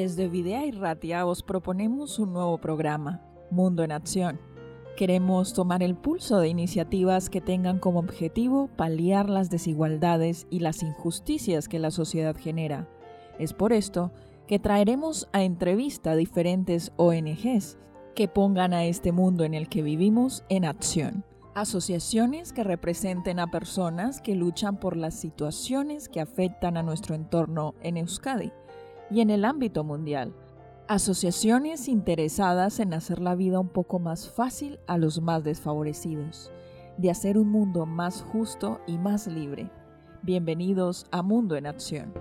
Desde Videa y Ratia os proponemos un nuevo programa, Mundo en Acción. Queremos tomar el pulso de iniciativas que tengan como objetivo paliar las desigualdades y las injusticias que la sociedad genera. Es por esto que traeremos a entrevista a diferentes ONGs que pongan a este mundo en el que vivimos en acción. Asociaciones que representen a personas que luchan por las situaciones que afectan a nuestro entorno en Euskadi y en el ámbito mundial. Asociaciones interesadas en hacer la vida un poco más fácil a los más desfavorecidos, de hacer un mundo más justo y más libre. Bienvenidos a Mundo en Acción.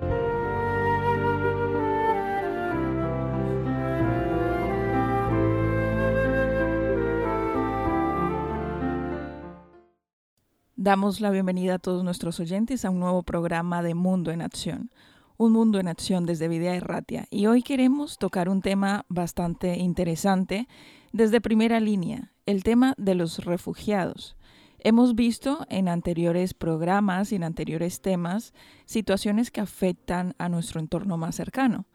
Damos la bienvenida a todos nuestros oyentes a un nuevo programa de Mundo en Acción, un mundo en acción desde Videa Erratia. Y hoy queremos tocar un tema bastante interesante desde primera línea, el tema de los refugiados. Hemos visto en anteriores programas y en anteriores temas situaciones que afectan a nuestro entorno más cercano.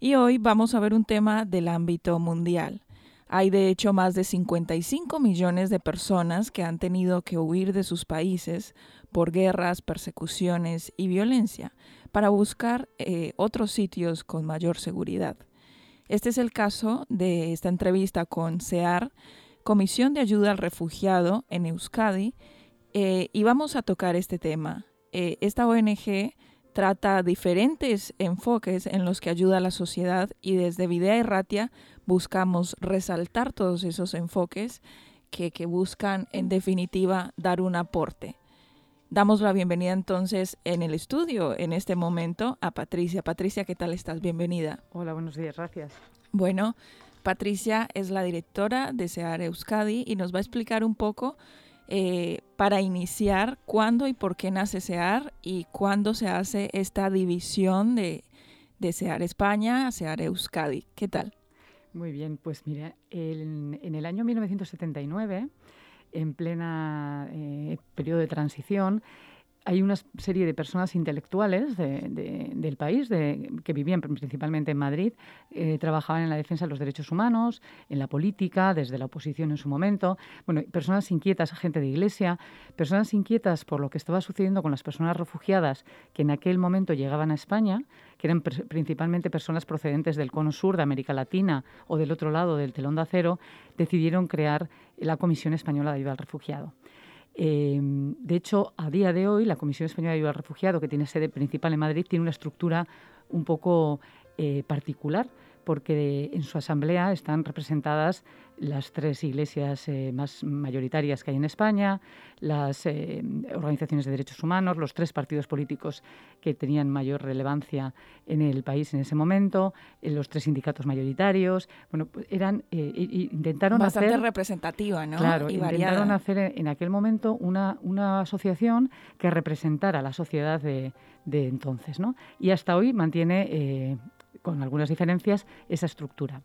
Y hoy vamos a ver un tema del ámbito mundial. Hay de hecho más de 55 millones de personas que han tenido que huir de sus países por guerras, persecuciones y violencia para buscar eh, otros sitios con mayor seguridad. Este es el caso de esta entrevista con CEAR, Comisión de Ayuda al Refugiado en Euskadi, eh, y vamos a tocar este tema. Eh, esta ONG trata diferentes enfoques en los que ayuda a la sociedad y desde Videa Erratia buscamos resaltar todos esos enfoques que, que buscan en definitiva dar un aporte. Damos la bienvenida entonces en el estudio en este momento a Patricia. Patricia, ¿qué tal estás? Bienvenida. Hola, buenos días, gracias. Bueno, Patricia es la directora de SEAR Euskadi y nos va a explicar un poco eh, para iniciar cuándo y por qué nace SEAR y cuándo se hace esta división de, de SEAR España a SEAR Euskadi. ¿Qué tal? Muy bien, pues mira, en el año 1979 en plena eh, periodo de transición, hay una serie de personas intelectuales del país que vivían principalmente en Madrid, eh, trabajaban en la defensa de los derechos humanos, en la política, desde la oposición en su momento. Bueno, personas inquietas, gente de iglesia, personas inquietas por lo que estaba sucediendo con las personas refugiadas que en aquel momento llegaban a España, que eran principalmente personas procedentes del cono sur de América Latina o del otro lado del telón de acero, decidieron crear la Comisión Española de Ayuda al Refugiado. Em, de hecho, a día de hoy, la Comisión Española de Ayuda al Refugiado, que tiene sede principal en Madrid, tiene una estructura un poco eh, particular porque en su asamblea están representadas las tres iglesias eh, más mayoritarias que hay en España, las eh, organizaciones de derechos humanos, los tres partidos políticos que tenían mayor relevancia en el país en ese momento, eh, los tres sindicatos mayoritarios. Bueno, pues eran intentaron bastante hacer, representativa, ¿no? Claro, intentaron hacer en aquel momento una, una asociación que representara a la sociedad de, de entonces, ¿no? Y hasta hoy mantiene con algunas diferencias, esa estructura.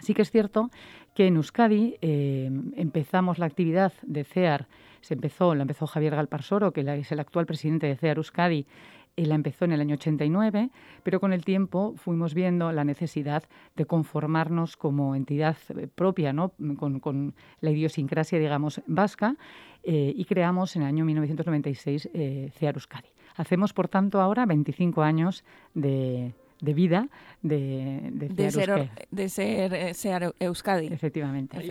Sí que es cierto que en Euskadi eh, empezamos la actividad de CEAR, se empezó, la empezó Javier Galparsoro, que es el actual presidente de CEAR Euskadi, la empezó en el año 89, pero con el tiempo fuimos viendo la necesidad de conformarnos como entidad eh, propia, ¿no? con, la idiosincrasia, digamos, vasca, eh, y creamos en el año 1996 CEAR Euskadi. Hacemos, por tanto, ahora 25 años de, de vida de, de, ser, de ser, eh, Euskadi. Efectivamente. Hay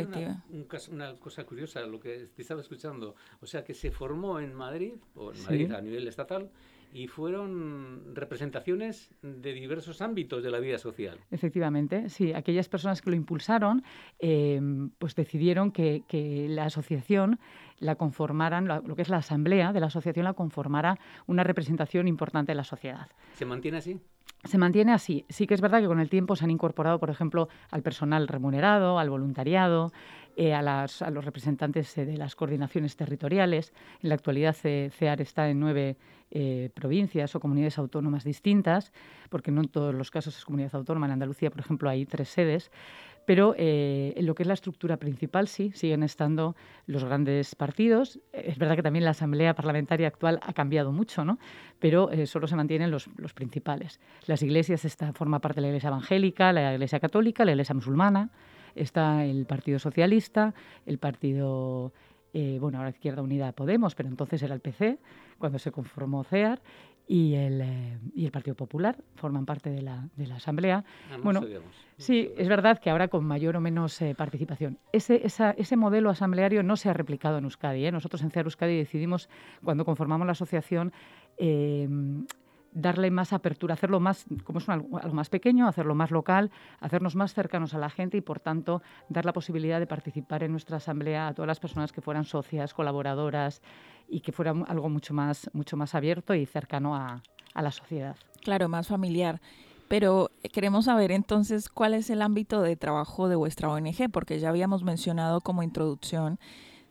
una, cosa curiosa, lo que te estaba escuchando. O sea, que se formó en Madrid, o en Madrid a nivel estatal, y fueron representaciones de diversos ámbitos de la vida social. Efectivamente, sí. Aquellas personas que lo impulsaron, em, pues decidieron que, la asociación la conformaran, lo que es la asamblea de la asociación la conformara una representación importante de la sociedad. ¿Se mantiene así? Se mantiene así. Sí que es verdad que con el tiempo se han incorporado, por ejemplo, al personal remunerado, al voluntariado, eh, a, los representantes eh, de las coordinaciones territoriales. En la actualidad CEAR está en nueve eh, provincias o comunidades autónomas distintas, porque no en todos los casos es comunidad autónoma. En Andalucía, por ejemplo, hay tres sedes. Pero eh, en lo que es la estructura principal, sí, siguen estando los grandes partidos. Es verdad que también la Asamblea Parlamentaria actual ha cambiado mucho, ¿no? pero eh, solo se mantienen los, los, principales. Las iglesias, esta forma parte de la Iglesia Evangélica, la Iglesia Católica, la Iglesia Musulmana, está el Partido Socialista, el Partido eh, bueno, ahora Izquierda Unida Podemos, pero entonces era el PC, cuando se conformó CEAR, y el, eh, y el Partido Popular forman parte de la, de la Asamblea. Ah, bueno, sí, es verdad que ahora con mayor o menos eh, participación. Ese, esa, ese modelo asambleario no se ha replicado en Euskadi. Nosotros en CEAR Euskadi decidimos, cuando conformamos la asociación, darle más apertura, hacerlo más, como es algo, más pequeño, hacerlo más local, hacernos más cercanos a la gente y, por tanto, dar la posibilidad de participar en nuestra asamblea a todas las personas que fueran socias, colaboradoras y que fuera algo mucho más, mucho más abierto y cercano a, a la sociedad. Claro, más familiar. Pero queremos saber entonces cuál es el ámbito de trabajo de vuestra ONG, porque ya habíamos mencionado como introducción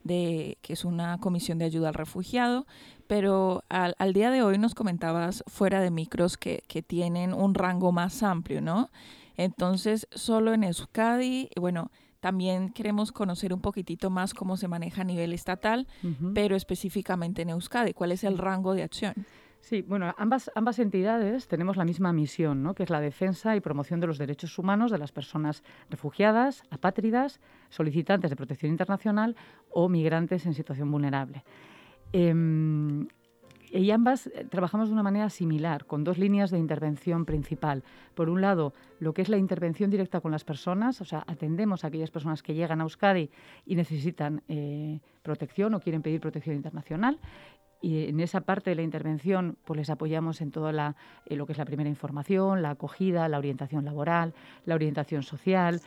de que es una comisión de ayuda al refugiado, pero al, al, día de hoy nos comentabas fuera de micros que, que, tienen un rango más amplio, ¿no? Entonces, solo en Euskadi, bueno, también queremos conocer un poquitito más cómo se maneja a nivel estatal, pero específicamente en Euskadi, ¿cuál es el rango de acción? Sí, bueno, ambas, entidades tenemos la misma misión, ¿no? que es la defensa y promoción de los derechos humanos de las personas refugiadas, apátridas, solicitantes de protección internacional o migrantes en situación vulnerable. Em, y ambas eh, trabajamos de una manera similar, con dos líneas de intervención principal. Por un lado, lo que es la intervención directa con las personas, o sea, atendemos a aquellas personas que llegan a Euskadi y necesitan eh, protección o quieren pedir protección internacional. Y en esa parte de la intervención, pues les apoyamos en todo la, eh, lo que es la primera información, la acogida, la orientación laboral, la orientación social.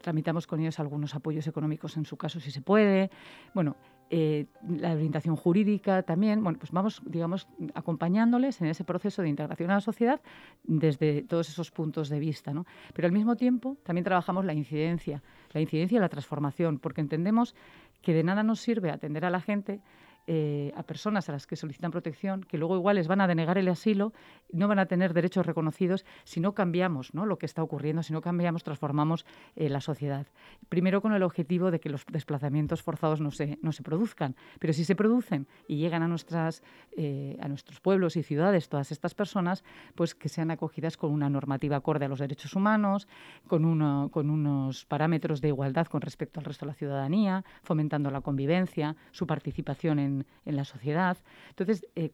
tramitamos con ellos algunos apoyos económicos en su caso, si se puede. Bueno, eh, la orientación jurídica también, bueno, pues vamos, digamos, acompañándoles en ese proceso de integración a la sociedad desde todos esos puntos de vista, ¿no? Pero al mismo tiempo también trabajamos la incidencia, la incidencia y la transformación, porque entendemos que de nada nos sirve atender a la gente eh, a personas a las que solicitan protección, que luego igual les van a denegar el asilo, no van a tener derechos reconocidos si no cambiamos ¿no? lo que está ocurriendo, si no cambiamos, transformamos eh, la sociedad. Primero con el objetivo de que los desplazamientos forzados no se, no se produzcan, pero si se producen y llegan a, nuestras, eh, a nuestros pueblos y ciudades todas estas personas, pues que sean acogidas con una normativa acorde a los derechos humanos, con, uno, con unos parámetros de igualdad con respecto al resto de la ciudadanía, fomentando la convivencia, su participación en en, la sociedad. Entonces, eh,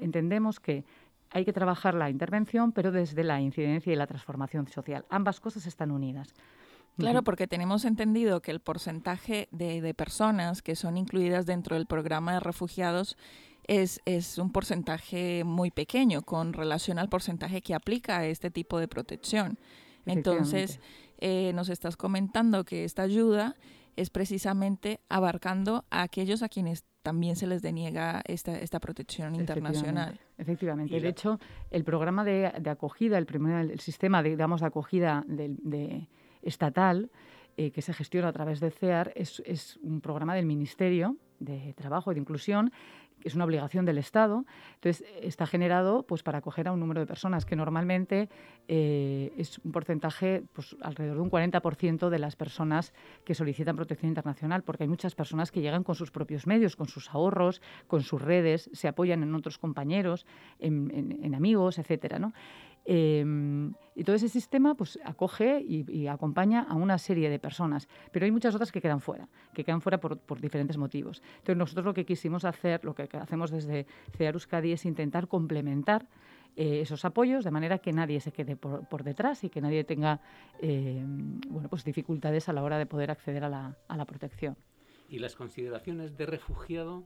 entendemos que hay que trabajar la intervención, pero desde la incidencia y la transformación social. Ambas cosas están unidas. Claro, porque tenemos entendido que el porcentaje de, personas que son incluidas dentro del programa de refugiados es, es, un porcentaje muy pequeño con relación al porcentaje que aplica a este tipo de protección. Entonces, eh, nos estás comentando que esta ayuda es precisamente abarcando a aquellos a quienes también se les deniega esta, esta protección internacional. Efectivamente. De hecho, el programa de, acogida, el, primer, el sistema de, digamos, de acogida de, estatal eh, que se gestiona a través de CEAR es, es un programa del Ministerio de Trabajo y de Inclusión es una obligación del Estado. Entonces, está generado pues, para acoger a un número de personas que normalmente eh, es un porcentaje, pues, alrededor de un 40% de las personas que solicitan protección internacional, porque hay muchas personas que llegan con sus propios medios, con sus ahorros, con sus redes, se apoyan en otros compañeros, en, en amigos, etcétera, ¿no? Em, y todo ese sistema pues, acoge y, acompaña a una serie de personas, pero hay muchas otras que quedan fuera, que quedan fuera por, diferentes motivos. Entonces nosotros lo que quisimos hacer, lo que hacemos desde CEAR Euskadi es intentar complementar eh, esos apoyos de manera que nadie se quede por, detrás y que nadie tenga em, bueno, pues dificultades a la hora de poder acceder a la, a la protección. ¿Y las consideraciones de refugiado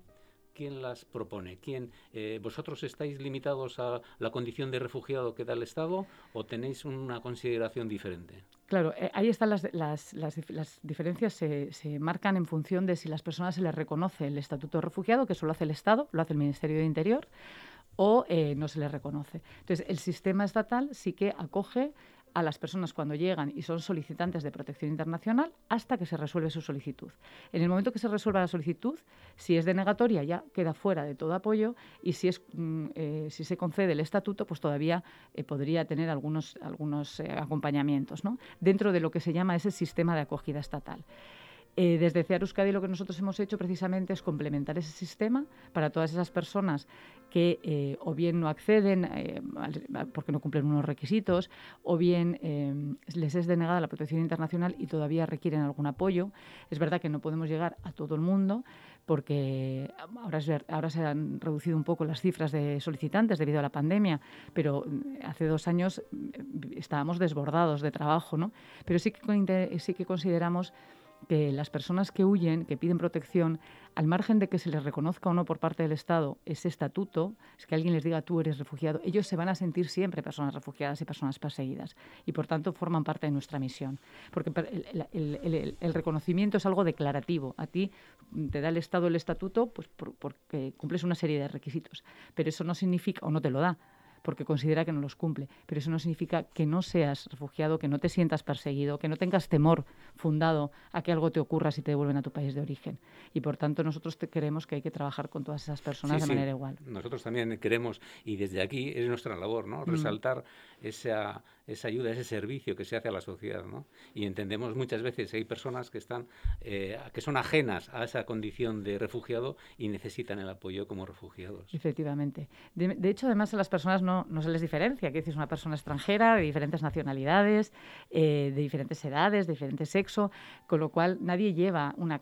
¿quién las propone? ¿Quién, eh, ¿Vosotros estáis limitados a la condición de refugiado que da el Estado o tenéis una consideración diferente? Claro, eh, ahí están las, diferencias, se, marcan en función de si las personas se les reconoce el estatuto de refugiado, que solo hace el Estado, lo hace el Ministerio de Interior, o eh, no se les reconoce. Entonces, el sistema estatal sí que acoge a las personas cuando llegan y son solicitantes de protección internacional hasta que se resuelve su solicitud. En el momento que se resuelva la solicitud, si es denegatoria ya queda fuera de todo apoyo y si, es, mm, eh, si se concede el estatuto, pues todavía eh, podría tener algunos, algunos eh, acompañamientos ¿no? dentro de lo que se llama ese sistema de acogida estatal. Desde CEAR Euskadi lo que nosotros hemos hecho precisamente es complementar ese sistema para todas esas personas que eh, o bien no acceden eh, porque no cumplen unos requisitos, o bien les es denegada la protección internacional y todavía requieren algún apoyo. Es verdad que no podemos llegar a todo el mundo porque ahora, ahora se han reducido un poco las cifras de solicitantes debido a la pandemia, pero hace dos años estábamos desbordados de trabajo, ¿no? Pero sí que, sí que consideramos que las personas que huyen, que piden protección, al margen de que se les reconozca o no por parte del Estado ese estatuto, es que alguien les diga tú eres refugiado, ellos se van a sentir siempre personas refugiadas y personas perseguidas y por tanto forman parte de nuestra misión. Porque el, reconocimiento es algo declarativo. A ti te da el Estado el estatuto pues porque cumples una serie de requisitos, pero eso no significa, o no te lo da, porque considera que no los cumple. Pero eso no significa que no seas refugiado, que no te sientas perseguido, que no tengas temor fundado a que algo te ocurra si te devuelven a tu país de origen. Y por tanto nosotros te creemos que hay que trabajar con todas esas personas de manera igual. Nosotros también queremos, y desde aquí es nuestra labor, ¿no? Mm. Resaltar esa, esa ayuda, ese servicio que se hace a la sociedad. ¿no? Y entendemos muchas veces que hay personas que, están, eh, que son ajenas a esa condición de refugiado y necesitan el apoyo como refugiados. Efectivamente. De, hecho, además a las personas no, no se les diferencia, que es una persona extranjera de diferentes nacionalidades, eh, de diferentes edades, de diferente sexo, con lo cual nadie lleva una,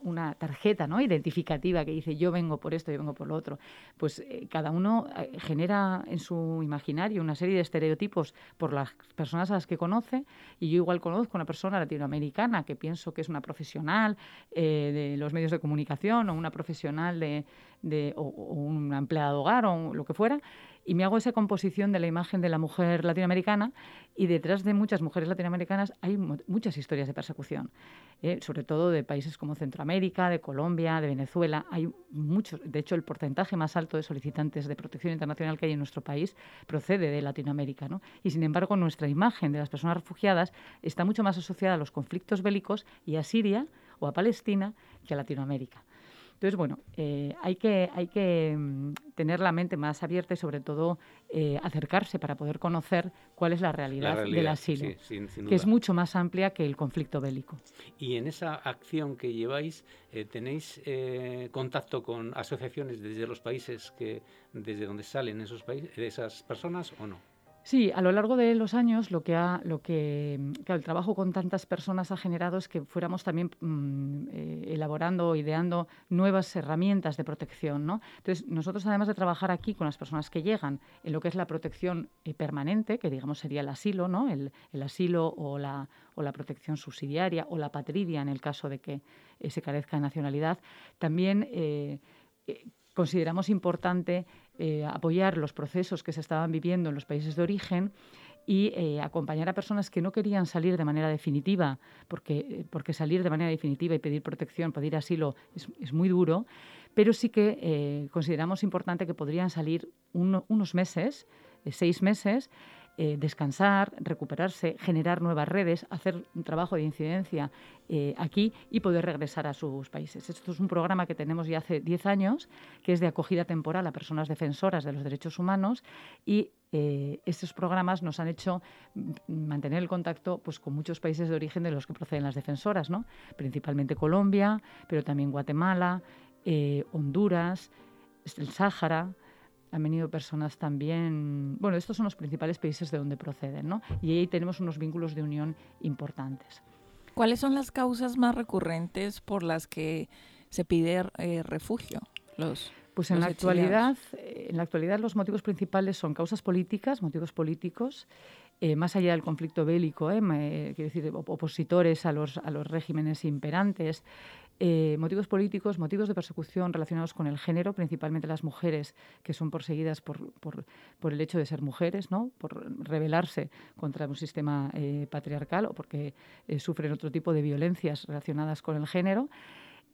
una tarjeta ¿no? identificativa que dice yo vengo por esto, yo vengo por lo otro. Pues eh, cada uno genera en su imaginario una serie de estereotipos por las personas a las que conoce y yo igual conozco una persona latinoamericana que pienso que es una profesional eh, de los medios de comunicación o una profesional de, de o, o, un empleado hogar o lo que fuera y me hago esa composición de la imagen de la mujer latinoamericana y detrás de muchas mujeres latinoamericanas hay muchas historias de persecución, ¿eh? sobre todo de países como Centroamérica, de Colombia, de Venezuela. Hay muchos, de hecho el porcentaje más alto de solicitantes de protección internacional que hay en nuestro país procede de Latinoamérica. ¿no? Y sin embargo nuestra imagen de las personas refugiadas está mucho más asociada a los conflictos bélicos y a Siria o a Palestina que a Latinoamérica. Entonces, bueno, eh, hay que, hay que mm, tener la mente más abierta y sobre todo eh, acercarse para poder conocer cuál es la realidad, del asilo, que es mucho más amplia que el conflicto bélico. Y en esa acción que lleváis, eh, ¿tenéis contacto con asociaciones desde los países que desde donde salen esos países, esas personas o no? Sí, a lo largo de los años lo que ha, lo que, el trabajo con tantas personas ha generado es que fuéramos también mm, eh, elaborando, ideando nuevas herramientas de protección, ¿no? Entonces nosotros además de trabajar aquí con las personas que llegan en lo que es la protección eh, permanente, que digamos sería el asilo, ¿no? El, asilo o la, o la protección subsidiaria o la patridia en el caso de que eh, se carezca de nacionalidad, también consideramos importante eh, apoyar los procesos que se estaban viviendo en los países de origen y eh, acompañar a personas que no querían salir de manera definitiva, porque, eh, porque salir de manera definitiva y pedir protección, pedir asilo es, muy duro, pero sí que consideramos importante que podrían salir unos meses, seis meses, eh, descansar, recuperarse, generar nuevas redes, hacer un trabajo de incidencia eh, aquí y poder regresar a sus países. Esto es un programa que tenemos ya hace 10 años, que es de acogida temporal a personas defensoras de los derechos humanos y eh, estos programas nos han hecho mantener el contacto pues, con muchos países de origen de los que proceden las defensoras, ¿no? principalmente Colombia, pero también Guatemala, Honduras, el Sáhara, han venido personas también, bueno, estos son los principales países de donde proceden, ¿no? Y ahí tenemos unos vínculos de unión importantes. ¿Cuáles son las causas más recurrentes por las que se pide eh, refugio? Los, pues en la actualidad, eh, en la actualidad los motivos principales son causas políticas, motivos políticos, eh, más allá del conflicto bélico, quiero decir, opositores a los, a los regímenes imperantes, eh, motivos políticos, motivos de persecución relacionados con el género, principalmente las mujeres que son perseguidas por, el hecho de ser mujeres, ¿no? por rebelarse contra un sistema eh, patriarcal o porque eh, sufren otro tipo de violencias relacionadas con el género.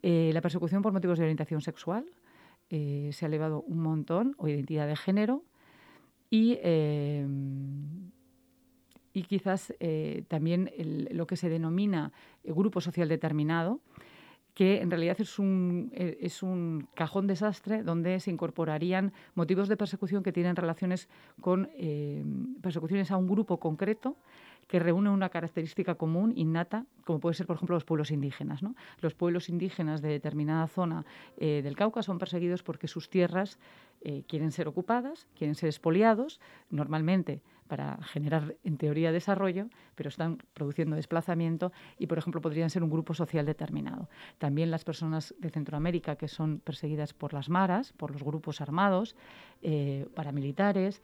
la persecución por motivos de orientación sexual se ha elevado un montón, o identidad de género, y quizás también lo que se denomina grupo social determinado, que en realidad es un, eh, es un cajón desastre donde se incorporarían motivos de persecución que tienen relaciones con eh, persecuciones a un grupo concreto que reúne una característica común, innata, como puede ser, por ejemplo, los pueblos indígenas. ¿no? Los pueblos indígenas de determinada zona eh, del Cauca son perseguidos porque sus tierras quieren ser ocupadas, quieren ser expoliados, normalmente para generar, en teoría, desarrollo, pero están produciendo desplazamiento y, por ejemplo, podrían ser un grupo social determinado. También las personas de Centroamérica que son perseguidas por las maras, por los grupos armados, eh, paramilitares,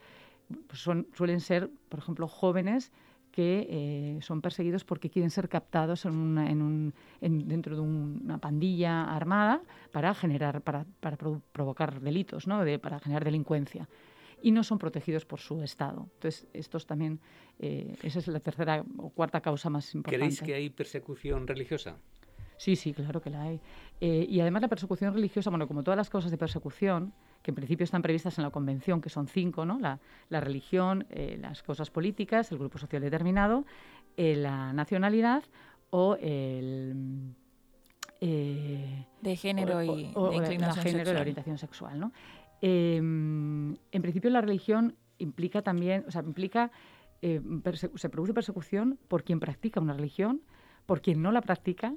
pues son, suelen ser, por ejemplo, jóvenes que eh, son perseguidos porque quieren ser captados en un, dentro de una pandilla armada para generar, para, provocar delitos, ¿no? para generar delincuencia y no son protegidos por su Estado. Entonces, estos también, eh, esa es la tercera o cuarta causa más importante. ¿Creéis que hay persecución religiosa? Sí, sí, claro que la hay. Eh, y además la persecución religiosa, bueno, como todas las causas de persecución, que en principio están previstas en la Convención, que son cinco, ¿no? La, religión, eh, las causas políticas, el grupo social determinado, la nacionalidad o el... de género y de inclinación género y orientación sexual, ¿no? Em, en principio la religión implica también, o sea, implica, eh, se produce persecución por quien practica una religión, por quien no la practica,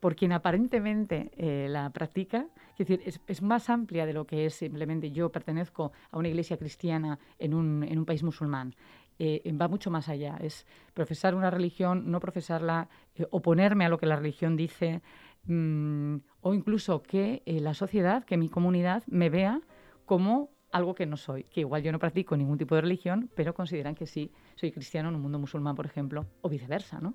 por quien aparentemente eh, la practica. Es decir, es, más amplia de lo que es simplemente yo pertenezco a una iglesia cristiana en un, en un país musulmán. Eh, va mucho más allá. Es profesar una religión, no profesarla, oponerme a lo que la religión dice, mm, o incluso que la sociedad, que mi comunidad me vea como algo que no soy, que igual yo no practico ningún tipo de religión, pero consideran que sí soy cristiano en un mundo musulmán, por ejemplo, o viceversa, ¿no?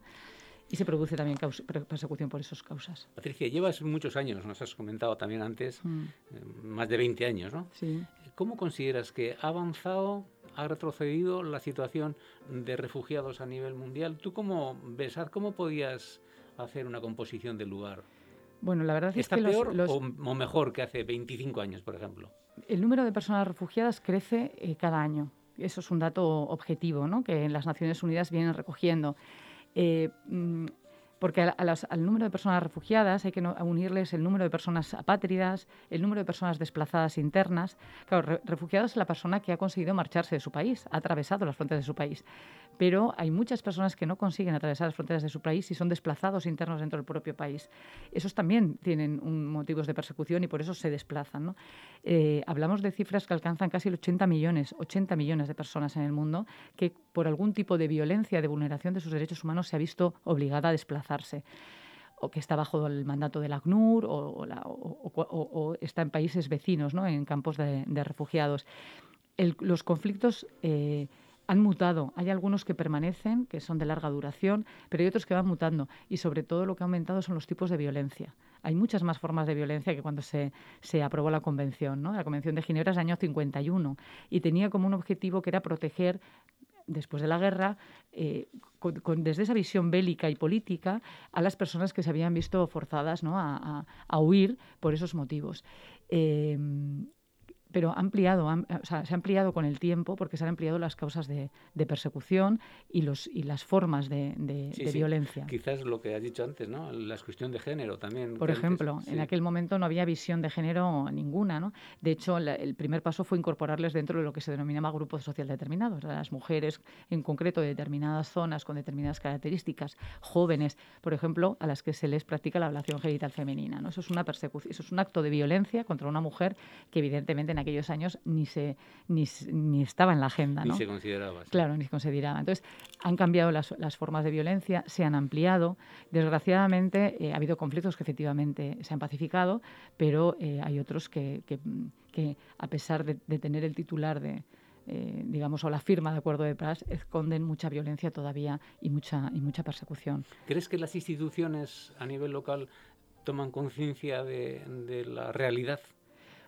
Y se produce también persecución por esas causas. Patricia, llevas muchos años, nos has comentado también antes, mm. eh, más de 20 años, ¿no? Sí. ¿Cómo consideras que ha avanzado, ha retrocedido la situación de refugiados a nivel mundial? ¿Tú cómo ves, cómo podías hacer una composición del lugar? Bueno, la verdad es que peor o, o mejor que hace 25 años, por ejemplo? El número de personas refugiadas crece eh, cada año. Eso es un dato objetivo ¿no? que las Naciones Unidas vienen recogiendo. Eh, porque al número de personas refugiadas hay que unirles el número de personas apátridas, el número de personas desplazadas internas. Claro, refugiados es la persona que ha conseguido marcharse de su país, ha atravesado las fronteras de su país pero hay muchas personas que no consiguen atravesar las fronteras de su país y son desplazados internos dentro del propio país. Esos también tienen motivos de persecución y por eso se desplazan. Eh, hablamos de cifras que alcanzan casi 80 millones, 80 millones de personas en el mundo que por algún tipo de violencia, de vulneración de sus derechos humanos se ha visto obligada a o que está bajo el mandato del ACNUR o, está en países vecinos, ¿no? en campos de, refugiados. los conflictos eh, han mutado. Hay algunos que permanecen, que son de larga duración, pero hay otros que van mutando. Y sobre todo lo que ha aumentado son los tipos de violencia. Hay muchas más formas de violencia que cuando se, se aprobó la Convención. ¿no? La Convención de Ginebra es año 51 y tenía como un objetivo que era proteger después de la guerra, eh, desde esa visión bélica y política, a las personas que se habían visto forzadas ¿no? a, a, huir por esos motivos. Eh, pero ampliado, se ha ampliado con el tiempo porque se han ampliado las causas de, persecución y, los, y las formas de, violencia. Quizás lo que has dicho antes, ¿no? La cuestión de género también. Por ejemplo, en aquel momento no había visión de género ninguna, ¿no? De hecho, el primer paso fue incorporarles dentro de lo que se denominaba grupos social determinados, las mujeres en concreto de determinadas zonas con determinadas características, jóvenes, por ejemplo, a las que se les practica la ablación genital femenina, ¿no? Eso es una persecución, eso es un acto de violencia contra una mujer que evidentemente en aquellos años ni, se, ni, ni estaba en la agenda. Ni se consideraba. Claro, ni se consideraba. Entonces, han cambiado las, las, formas de violencia, se han ampliado. Desgraciadamente, eh, ha habido conflictos que efectivamente se han pacificado, pero eh, hay otros que, que, a pesar de, tener el titular de, eh, digamos, o la firma de acuerdo de paz, esconden mucha violencia todavía y mucha, y mucha persecución. ¿Crees que las instituciones a nivel local toman conciencia de, de, la realidad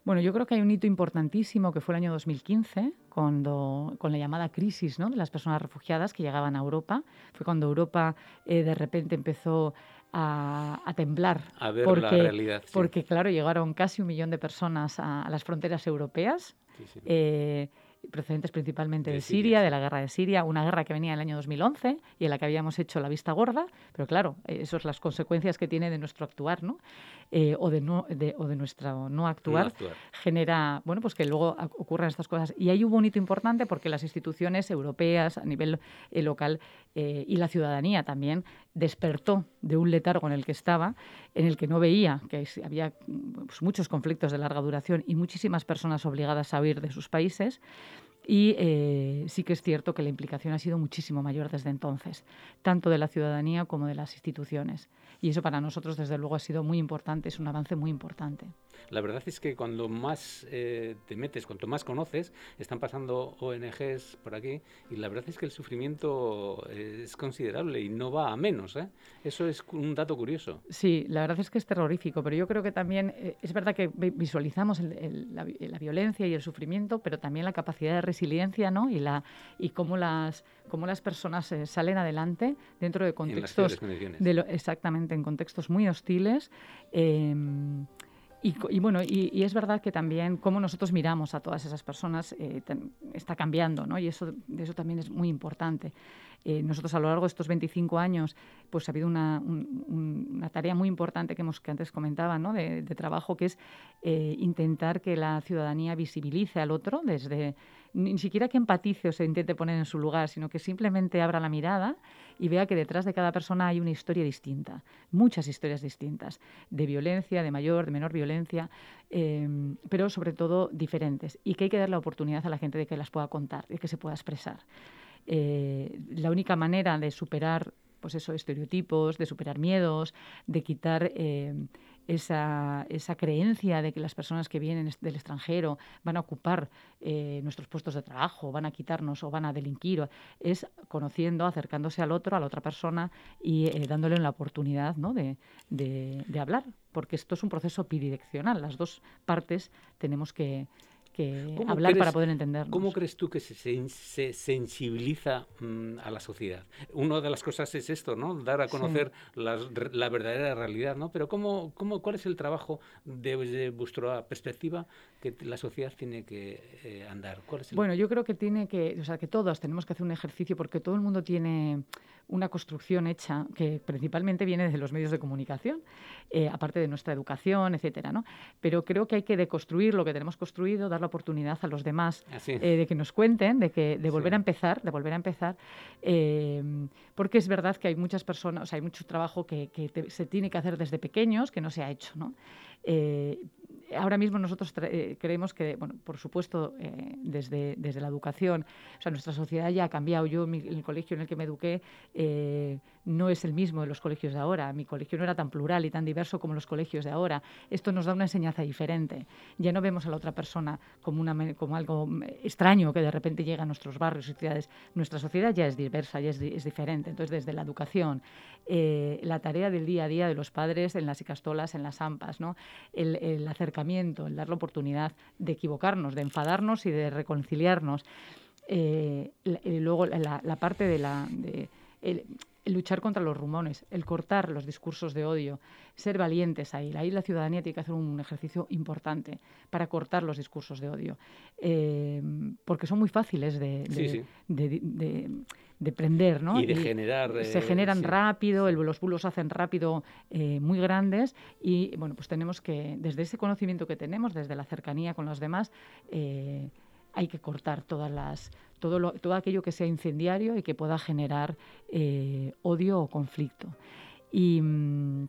bueno, yo creo que hay un hito importantísimo que fue el año 2015, cuando, con la llamada crisis ¿no? de las personas refugiadas que llegaban a Europa. Fue cuando Europa eh, de repente empezó a, temblar. A ver porque, la realidad. Porque, claro, llegaron casi un millón de personas a, las fronteras europeas. Eh, procedentes principalmente de, Siria, de la guerra de Siria, una guerra que venía en el año 2011 y en la que habíamos hecho la vista gorda, pero claro, eso es las consecuencias que tiene de nuestro actuar, ¿no? Eh, o, de no, o de nuestro no actuar, genera, bueno, pues que luego ocurran estas cosas. Y hubo un hito importante porque las instituciones europeas a nivel eh, local eh, y la ciudadanía también despertó de un letargo en el que estaba, en el que no veía que había pues, muchos conflictos de larga duración y muchísimas personas obligadas a huir de sus países. Y eh, sí que es cierto que la implicación ha sido muchísimo mayor desde entonces, tanto de la ciudadanía como de las instituciones. Y eso para nosotros, desde luego, ha sido muy importante, es un avance muy importante. La verdad es que cuando más eh, te metes, cuanto más conoces, están pasando ONGs por aquí y la verdad es que el sufrimiento eh, es considerable y no va a menos. ¿eh? Eso es un dato curioso. Sí, la verdad es que es terrorífico, pero yo creo que también es verdad que visualizamos la, violencia y el sufrimiento, pero también la capacidad de resiliencia ¿no? y, la, y cómo, las, cómo las personas salen adelante dentro de contextos... de lo, exactamente, en contextos muy hostiles. Em, y, bueno, y, es verdad que también cómo nosotros miramos a todas esas personas eh, está cambiando, ¿no? Y eso, eso también es muy importante. Eh, nosotros a lo largo de estos 25 años, pues ha habido una, tarea muy importante que, hemos, que antes comentaba, ¿no? de, trabajo, que es eh, intentar que la ciudadanía visibilice al otro desde ni siquiera que empatice o se intente poner en su lugar, sino que simplemente abra la mirada y vea que detrás de cada persona hay una historia distinta, muchas historias distintas, de violencia, de mayor, de menor violencia, em, pero sobre todo diferentes, y que hay que dar la oportunidad a la gente de que las pueda contar, de que se pueda expresar. Eh, la única manera de superar pues eso, estereotipos, de superar miedos, de quitar em, esa, esa, creencia de que las personas que vienen del extranjero van a ocupar eh, nuestros puestos de trabajo, van a quitarnos o van a delinquir, es conociendo, acercándose al otro, a la otra persona y eh, dándole la oportunidad ¿no? de, de hablar, porque esto es un proceso bidireccional, las dos partes tenemos que, que hablar para poder entendernos. ¿Cómo crees tú que se, se sensibiliza mm, a la sociedad? Una de las cosas es esto, ¿no? Dar a conocer la, verdadera realidad, ¿no? Pero ¿cómo, cómo, ¿cuál es el trabajo desde vuestra perspectiva que la sociedad tiene que eh, andar? Bueno, yo creo que tiene que, o sea, que todos tenemos que hacer un ejercicio porque todo el mundo tiene una construcción hecha que principalmente viene de los medios de comunicación, eh, aparte de nuestra educación, etcétera, ¿no? Pero creo que hay que deconstruir lo que tenemos construido, dar la oportunidad a los demás eh, de que nos cuenten, de que de volver a empezar, de volver a empezar, eh, porque es verdad que hay muchas personas, o sea, hay mucho trabajo que, se tiene que hacer desde pequeños que no se ha hecho, ¿no? Ahora mismo nosotros eh, creemos que, bueno, por supuesto, eh, desde, desde la educación, o sea, nuestra sociedad ya ha cambiado. Yo, en el colegio en el que me eduqué, eh, no es el mismo de los colegios de ahora. Mi colegio no era tan plural y tan diverso como los colegios de ahora. Esto nos da una enseñanza diferente. Ya no vemos a la otra persona como, una, como algo extraño que de repente llega a nuestros barrios y ciudades. Nuestra sociedad ya es diversa, ya es, es diferente. Entonces, desde la educación, eh, la tarea del día a día de los padres en las icastolas, en las AMPAs, ¿no? El, acercamiento, el dar la oportunidad de equivocarnos, de enfadarnos y de reconciliarnos. Eh, luego la, parte de la... El, luchar contra los rumones, el cortar los discursos de odio, ser valientes ahí. Ahí la ciudadanía tiene que hacer un ejercicio importante para cortar los discursos de odio, eh, porque son muy fáciles de, de, prender, ¿no? Y de generar... se generan rápido, los bulos hacen rápido eh, muy grandes y, bueno, pues tenemos que, desde ese conocimiento que tenemos, desde la cercanía con los demás, eh, hay que cortar todas las todo, todo aquello que sea incendiario y que pueda generar eh, odio o conflicto. Y, mm,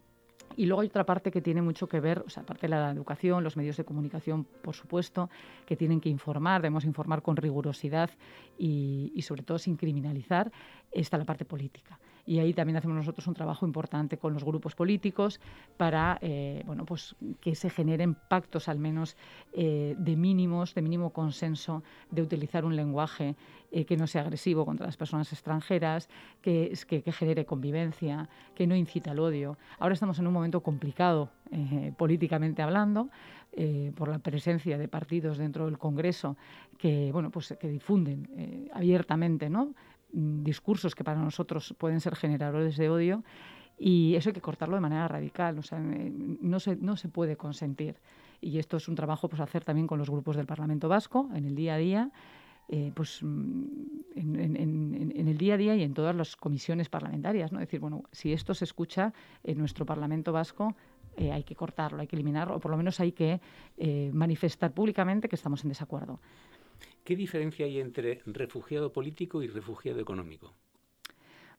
y luego hay otra parte que tiene mucho que ver, o sea, aparte de la educación, los medios de comunicación, por supuesto, que tienen que informar, debemos informar con rigurosidad y, y sobre todo sin criminalizar, está la parte política y ahí también hacemos nosotros un trabajo importante con los grupos políticos para eh, bueno, pues que se generen pactos al menos eh, de mínimos, de mínimo consenso, de utilizar un lenguaje eh, que no sea agresivo contra las personas extranjeras, que, que, que, genere convivencia, que no incita al odio. Ahora estamos en un momento complicado políticamente hablando, por la presencia de partidos dentro del Congreso que, bueno, pues, que difunden abiertamente ¿no? Mm, discursos que para nosotros pueden ser generadores de odio y eso hay que cortarlo de manera radical, no, se, no se puede consentir. Y esto es un trabajo pues hacer también con los grupos del Parlamento Vasco en el día a día eh, pues, mm, en, el día a día y en todas las comisiones parlamentarias. ¿no? Es decir, bueno, si esto se escucha en nuestro Parlamento vasco, eh, hay que cortarlo, hay que eliminarlo, o por lo menos hay que eh, manifestar públicamente que estamos en desacuerdo. ¿Qué diferencia hay entre refugiado político y refugiado económico?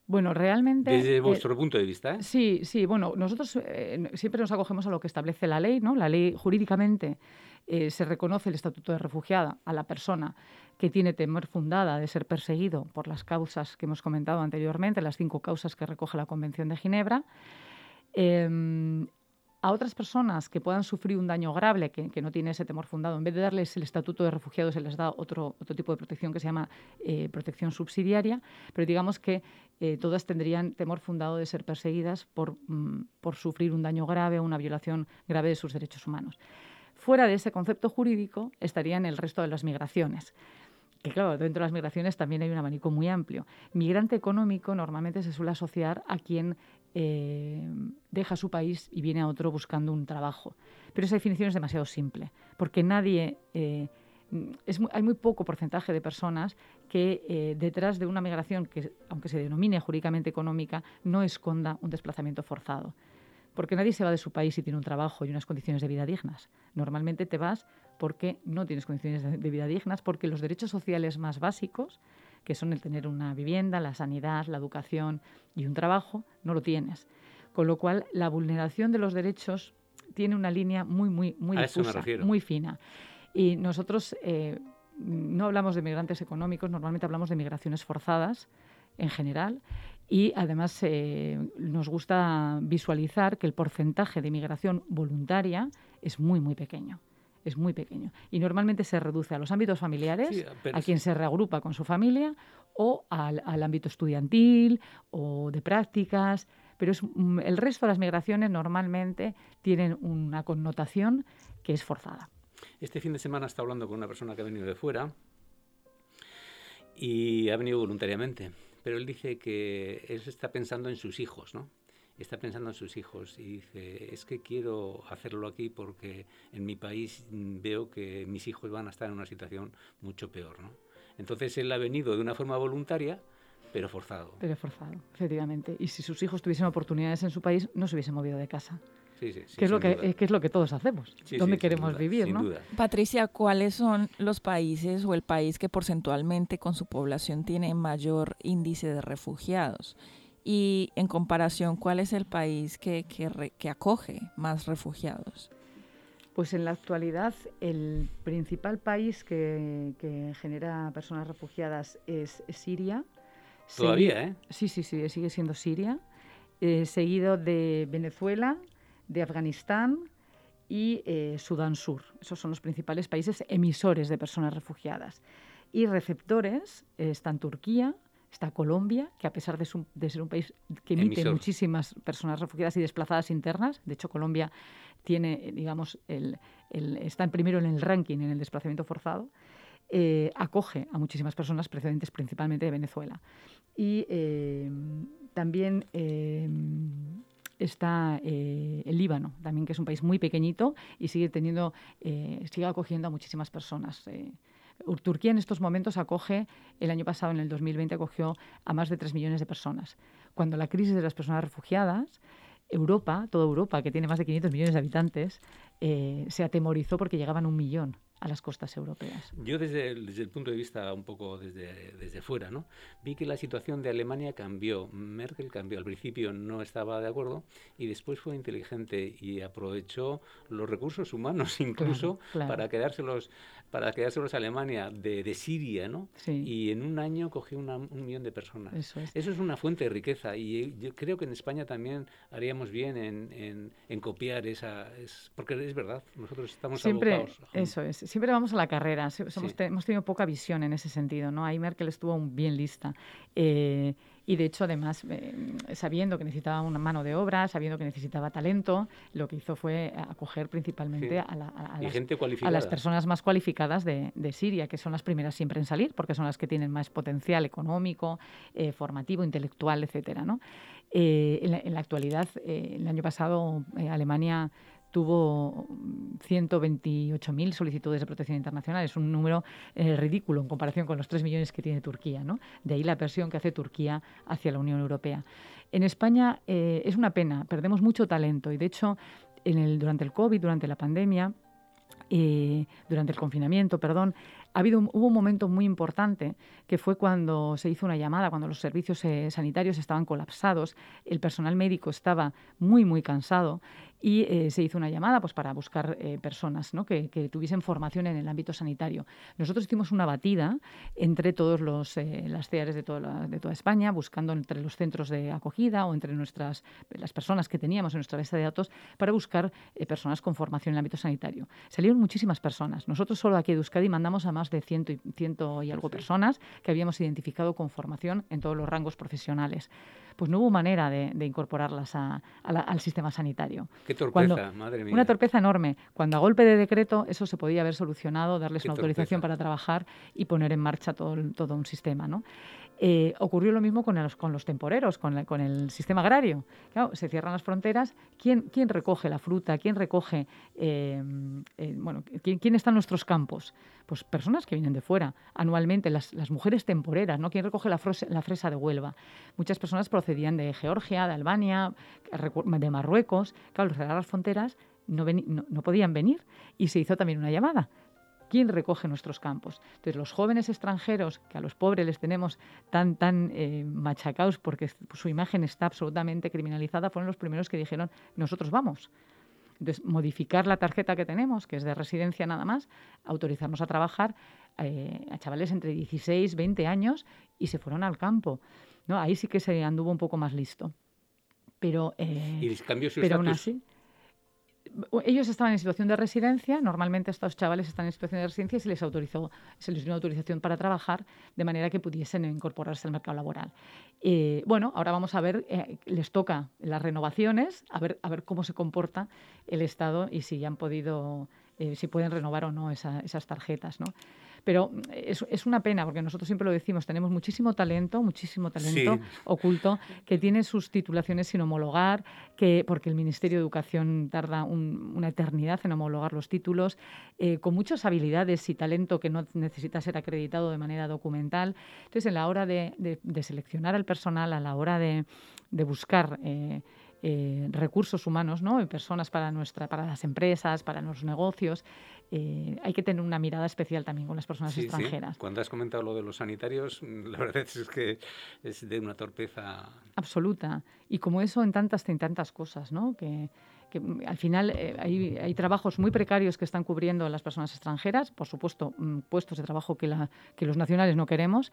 Bueno, realmente... Desde vuestro punto de vista, ¿eh? Sí, sí. Bueno, nosotros siempre nos acogemos a lo que establece la ley, ¿no? La ley jurídicamente se reconoce el estatuto de refugiada a la persona que tiene temor fundada de ser perseguido por las causas que hemos comentado anteriormente, las cinco causas que recoge la Convención de Ginebra. A otras personas que puedan sufrir un daño grave, que, no tiene ese temor fundado, en vez de darles el estatuto de refugiados, se les da otro, otro tipo de protección que se llama eh, protección subsidiaria, pero digamos que eh, todas tendrían temor fundado de ser perseguidas por, mm, por sufrir un daño grave o una violación grave de sus derechos humanos. Fuera de ese concepto jurídico estarían el resto de las migraciones que claro, dentro de las migraciones también hay un abanico muy amplio. Migrante económico normalmente se suele asociar a quien eh, deja su país y viene a otro buscando un trabajo. Pero esa definición es demasiado simple, porque nadie... Eh, hay muy poco porcentaje de personas que eh, detrás de una migración que, aunque se denomine jurídicamente económica, no esconda un desplazamiento forzado. Porque nadie se va de su país si tiene un trabajo y unas condiciones de vida dignas. Normalmente te vas porque no tienes condiciones de, vida dignas, porque los derechos sociales más básicos, que son el tener una vivienda, la sanidad, la educación y un trabajo, no lo tienes. Con lo cual, la vulneración de los derechos tiene una línea muy, muy, muy difusa, muy fina. Y nosotros eh, no hablamos de migrantes económicos, normalmente hablamos de migraciones forzadas en general. Y además eh, nos gusta visualizar que el porcentaje de migración voluntaria es muy, muy pequeño es muy pequeño. Y normalmente se reduce a los ámbitos familiares, a quien se reagrupa con su familia, o al, ámbito estudiantil o de prácticas. Pero es, mm, el resto de las migraciones normalmente tienen una connotación que es forzada. Este fin de semana está hablando con una persona que ha venido de fuera y ha venido voluntariamente, pero él dice que él está pensando en sus hijos, ¿no? Está pensando en sus hijos y dice, es que quiero hacerlo aquí porque en mi país veo que mis hijos van a estar en una situación mucho peor. ¿no? Entonces él ha venido de una forma voluntaria, pero forzado. Pero forzado, efectivamente. Y si sus hijos tuviesen oportunidades en su país, no se hubiesen movido de casa. Sí, sí, que, es lo que, es lo que todos hacemos, donde queremos vivir, ¿no? Patricia, ¿cuáles son los países o el país que porcentualmente con su población tiene mayor índice de refugiados? Y en comparación, ¿cuál es el país que, que, acoge más refugiados? Pues en la actualidad el principal país que, genera personas refugiadas es Siria. Todavía, ¿eh? Sí, sí, sí, sigue siendo Siria. Eh, seguido de Venezuela, de Afganistán y eh, Sudán Sur. Esos son los principales países emisores de personas refugiadas. Y receptores están Turquía, Está Colombia, que a pesar de, ser un país que emite muchísimas personas refugiadas y desplazadas internas, de hecho Colombia tiene, digamos, el, está primero en el ranking en el desplazamiento forzado, eh, acoge a muchísimas personas procedentes principalmente de Venezuela. Y eh, también eh, está el Líbano, también que es un país muy pequeñito y sigue teniendo, sigue acogiendo a muchísimas personas. Turquía en estos momentos acoge, el año pasado, en el 2020, acogió a más de 3 millones de personas. Cuando la crisis de las personas refugiadas, Europa, toda Europa, que tiene más de 500 millones de habitantes, eh, se atemorizó porque llegaban un millón a las costas europeas. Yo desde el, desde el punto de vista un poco desde, desde fuera, ¿no? vi que la situación de Alemania cambió. Merkel cambió. Al principio no estaba de acuerdo y después fue inteligente y aprovechó los recursos humanos incluso para quedárselos para quedárselos a Alemania de, de Siria, ¿no? Y en un año cogió un millón de personas. Eso es. Eso es una fuente de riqueza y yo creo que en España también haríamos bien en, en, copiar esa... Es, porque es verdad, nosotros estamos Siempre, Eso es siempre vamos a la carrera. hemos tenido poca visión en ese sentido. ¿no? Ahí Merkel estuvo bien lista. Eh, y de hecho, además, eh, sabiendo que necesitaba una mano de obra, sabiendo que necesitaba talento, lo que hizo fue acoger principalmente a, las, personas más cualificadas de, Siria, que son las primeras siempre en salir, porque son las que tienen más potencial económico, eh, formativo, intelectual, etcétera. ¿no? en, la, actualidad, el año pasado, Alemania tuvo 128.000 solicitudes de protección internacional. Es un número eh, ridículo en comparación con los 3 millones que tiene Turquía. ¿no? De ahí la presión que hace Turquía hacia la Unión Europea. En España eh, es una pena, perdemos mucho talento y de hecho durante el COVID, durante la pandemia, eh, durante el confinamiento, perdón, ha habido hubo un momento muy importante que fue cuando se hizo una llamada, cuando los servicios sanitarios estaban colapsados, el personal médico estaba muy, muy cansado y eh, se hizo una llamada pues, para buscar eh, personas que, tuviesen formación en el ámbito sanitario. Nosotros hicimos una batida entre todos los las CEARES de toda, de toda España, buscando entre los centros de acogida o entre nuestras las personas que teníamos en nuestra base de datos para buscar personas con formación en el ámbito sanitario. Salieron muchísimas personas. Nosotros solo aquí de Euskadi mandamos a más de ciento y, ciento y algo personas que habíamos identificado con formación en todos los rangos profesionales. Pues no hubo manera de, incorporarlas al sistema sanitario. Qué torpeza, madre mía. Una torpeza enorme. Cuando a golpe de decreto eso se podía haber solucionado, darles una autorización para trabajar y poner en marcha todo, todo un sistema. ¿no? Eh, ocurrió lo mismo con los, temporeros, con, con, el sistema agrario. Se cierran las fronteras. ¿Quién, quién recoge la fruta? ¿Quién recoge, eh, eh, bueno, ¿quién, está en nuestros campos? Pues personas que vienen de fuera, anualmente, las, mujeres temporeras, ¿no? ¿Quién recoge la, fresa de Huelva? Muchas personas procedían de Georgia, de Albania, de Marruecos. Claro, cerrar las fronteras no, no podían venir y se hizo también una llamada ¿Quién recoge nuestros campos? Entonces, los jóvenes extranjeros, que a los pobres les tenemos tan, tan eh, machacados porque su imagen está absolutamente criminalizada, fueron los primeros que dijeron, nosotros vamos. Entonces, modificar la tarjeta que tenemos, que es de residencia nada más, autorizarnos a trabajar eh, a chavales entre 16, 20 años y se fueron al campo. ¿no? Ahí sí que se anduvo un poco más listo. Pero, eh, ¿Y cambió su pero aún así, ellos estaban en situación de residencia, normalmente estos chavales están en situación de residencia y se les autorizó, se les dio una autorización para trabajar de manera que pudiesen incorporarse al mercado laboral. Eh, bueno, ahora vamos a ver, eh, les toca las renovaciones, a ver, a ver cómo se comporta el Estado y si han podido, eh, si pueden renovar o no esas tarjetas, ¿no? Pero es, es, una pena, porque nosotros siempre lo decimos, tenemos muchísimo talento, muchísimo talento oculto, que tiene sus titulaciones sin homologar, que, porque el Ministerio de Educación tarda una eternidad en homologar los títulos, eh, con muchas habilidades y talento que no necesita ser acreditado de manera documental. Entonces, en la hora de, de, seleccionar al personal, a la hora de, buscar... Eh, eh, recursos humanos, ¿no? Y personas para nuestra, para las empresas, para los negocios. Eh, hay que tener una mirada especial también con las personas extranjeras. Cuando has comentado lo de los sanitarios, la verdad es que es de una torpeza absoluta. Y como eso en tantas, en tantas cosas, ¿no? Que, Mm, al final eh, hay, trabajos muy precarios que están cubriendo las personas extranjeras, por supuesto, mm, puestos de trabajo que, los nacionales no queremos,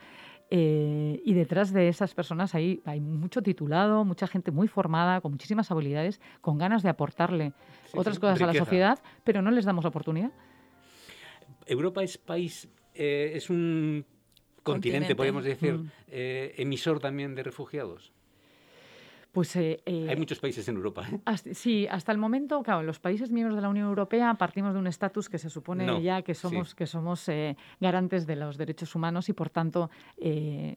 eh, y detrás de esas personas hay, hay mucho titulado, mucha gente muy formada, con muchísimas habilidades, con ganas de aportarle otras cosas a la sociedad, pero no les damos oportunidad. Europa es país, eh, es un continente, podemos decir, mm. emisor también de refugiados. Pues, eh, eh, Hay muchos países en Europa. ¿eh? sí, hasta el momento, claro, los países miembros de la Unión Europea partimos de un estatus que se supone ya que somos, que somos garantes de los derechos humanos y, por tanto,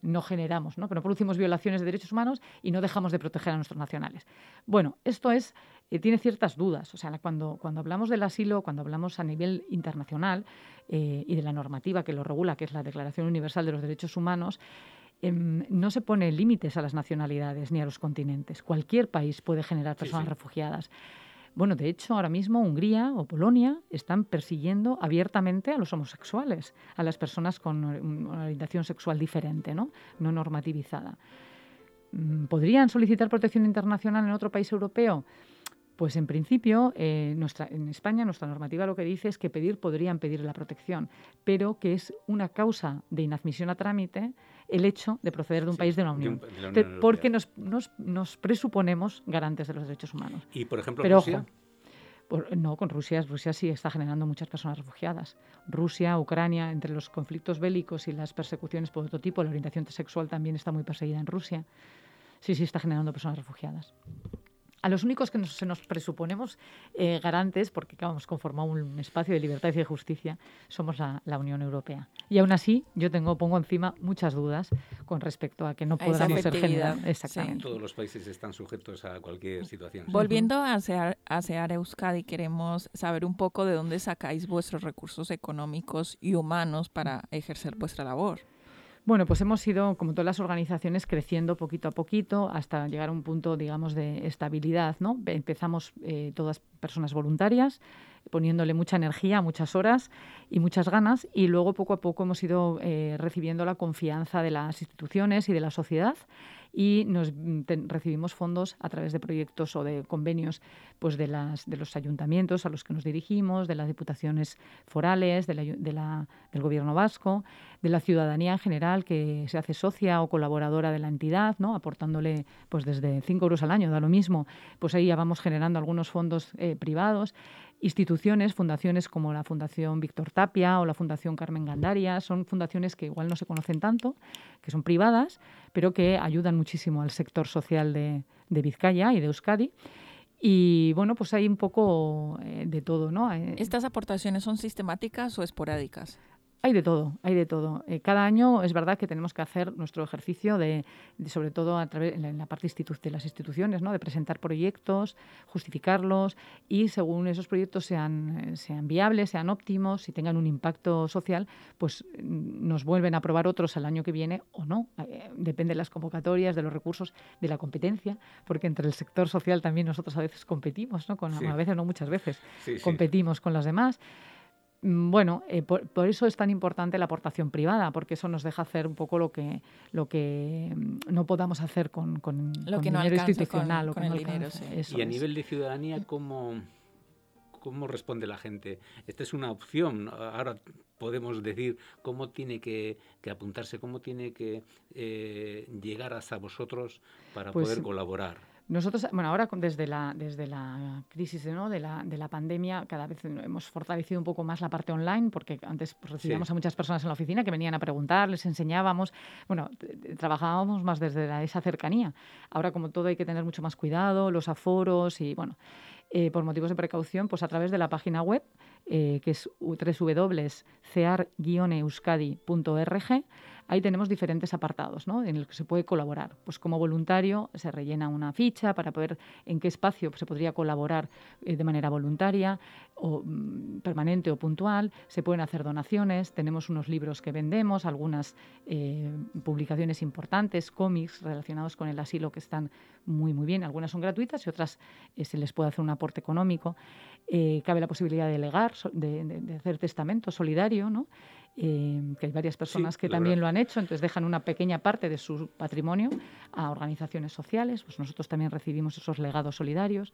no generamos, ¿no? que no producimos violaciones de derechos humanos y no dejamos de proteger a nuestros nacionales. Bueno, esto es tiene ciertas dudas. O sea, cuando, cuando hablamos del asilo, cuando hablamos a nivel internacional y de la normativa que lo regula, que es la Declaración Universal de los Derechos Humanos, Em, no se pone límites a las nacionalidades ni a los continentes. Cualquier país puede generar personas refugiadas. Bueno, de hecho, ahora mismo Hungría o Polonia están persiguiendo abiertamente a los homosexuales, a las personas con una orientación sexual diferente, no, no normativizada. Mm, ¿Podrían solicitar protección internacional en otro país europeo? Pues en principio, eh, nuestra, en España nuestra normativa lo que dice es que pedir podrían pedir la protección, pero que es una causa de inadmisión a trámite el hecho de proceder de un país de la Unión. porque nos, nos, presuponemos garantes de los derechos humanos. ¿Y, por ejemplo, pero, Rusia? no, con Rusia, Rusia sí está generando muchas personas refugiadas. Rusia, Ucrania, entre los conflictos bélicos y las persecuciones por otro tipo, la orientación sexual también está muy perseguida en Rusia. Sí, sí está generando personas refugiadas a los únicos que nos, se nos presuponemos eh, garantes, porque hemos conformado un espacio de libertad y de justicia, somos la, Unión Europea. Y aún así, yo tengo pongo encima muchas dudas con respecto a que no podamos ser general. Exactamente. Todos los países están sujetos a cualquier situación. Volviendo a hacer, a Euskadi, queremos saber un poco de dónde sacáis vuestros recursos económicos y humanos para ejercer vuestra labor. Bueno, pues hemos ido, como todas las organizaciones, creciendo poquito a poquito hasta llegar a un punto, digamos, de estabilidad. ¿no? Empezamos eh, todas personas voluntarias, poniéndole mucha energía, muchas horas y muchas ganas, y luego poco a poco hemos ido eh, recibiendo la confianza de las instituciones y de la sociedad y nos mm, recibimos fondos a través de proyectos o de convenios pues de, las, de los ayuntamientos a los que nos dirigimos, de las diputaciones forales, de la, del gobierno vasco, de la ciudadanía en general que se hace socia o colaboradora de la entidad, ¿no? aportándole pues desde 5 euros al año, da lo mismo, pues ahí ya vamos generando algunos fondos eh, privados instituciones, fundaciones como la Fundación Víctor Tapia o la Fundación Carmen Gandaria, son fundaciones que igual no se conocen tanto, que son privadas, pero que ayudan muchísimo al sector social de, Vizcaya y de Euskadi. Y bueno, pues hay un poco eh, de todo, ¿no? Eh, ¿Estas aportaciones son sistemáticas o esporádicas? Hay de todo, hay de todo. Eh, cada año es verdad que tenemos que hacer nuestro ejercicio de, sobre todo a través en la, parte de las instituciones, ¿no? de presentar proyectos, justificarlos y según esos proyectos sean, eh, sean viables, sean óptimos y tengan un impacto social, pues mm, nos vuelven a aprobar otros al año que viene o no. Eh, depende de las convocatorias, de los recursos, de la competencia, porque entre el sector social también nosotros a veces competimos, ¿no? Con, A veces no muchas veces competimos con las demás. Mm, bueno, eh, por, eso es tan importante la aportación privada, porque eso nos deja hacer un poco lo que, lo que mm, no podamos hacer con, con, lo que dinero institucional. Con, el dinero, y a nivel de ciudadanía, ¿cómo, ¿cómo responde la gente? Esta es una opción. Ahora podemos decir cómo tiene que, apuntarse, cómo tiene que eh, llegar hasta vosotros para pues poder colaborar. Nosotros, bueno, ahora desde la, desde la crisis ¿no? de, la, de la pandemia, cada vez hemos fortalecido un poco más la parte online, porque antes pues, recibíamos a muchas personas en la oficina que venían a preguntar, les enseñábamos, bueno, trabajábamos más desde esa cercanía. Ahora, como todo, hay que tener mucho más cuidado, los aforos y, bueno, eh, por motivos de precaución, pues a través de la página web, eh, que es www.cear-euskadi.org, Ahí tenemos diferentes apartados ¿no? en los que se puede colaborar. Pues como voluntario se rellena una ficha para poder en qué espacio se podría colaborar eh, de manera voluntaria o mm, permanente o puntual. Se pueden hacer donaciones. Tenemos unos libros que vendemos, algunas eh, publicaciones importantes, cómics relacionados con el asilo que están muy muy bien. Algunas son gratuitas y otras se les puede hacer un aporte económico. Cabe la posibilidad de legar, de, de hacer testamento solidario, ¿no? Eh, que hay varias personas que también lo han hecho, entonces dejan una pequeña parte de su patrimonio a organizaciones sociales, pues nosotros también recibimos esos legados solidarios.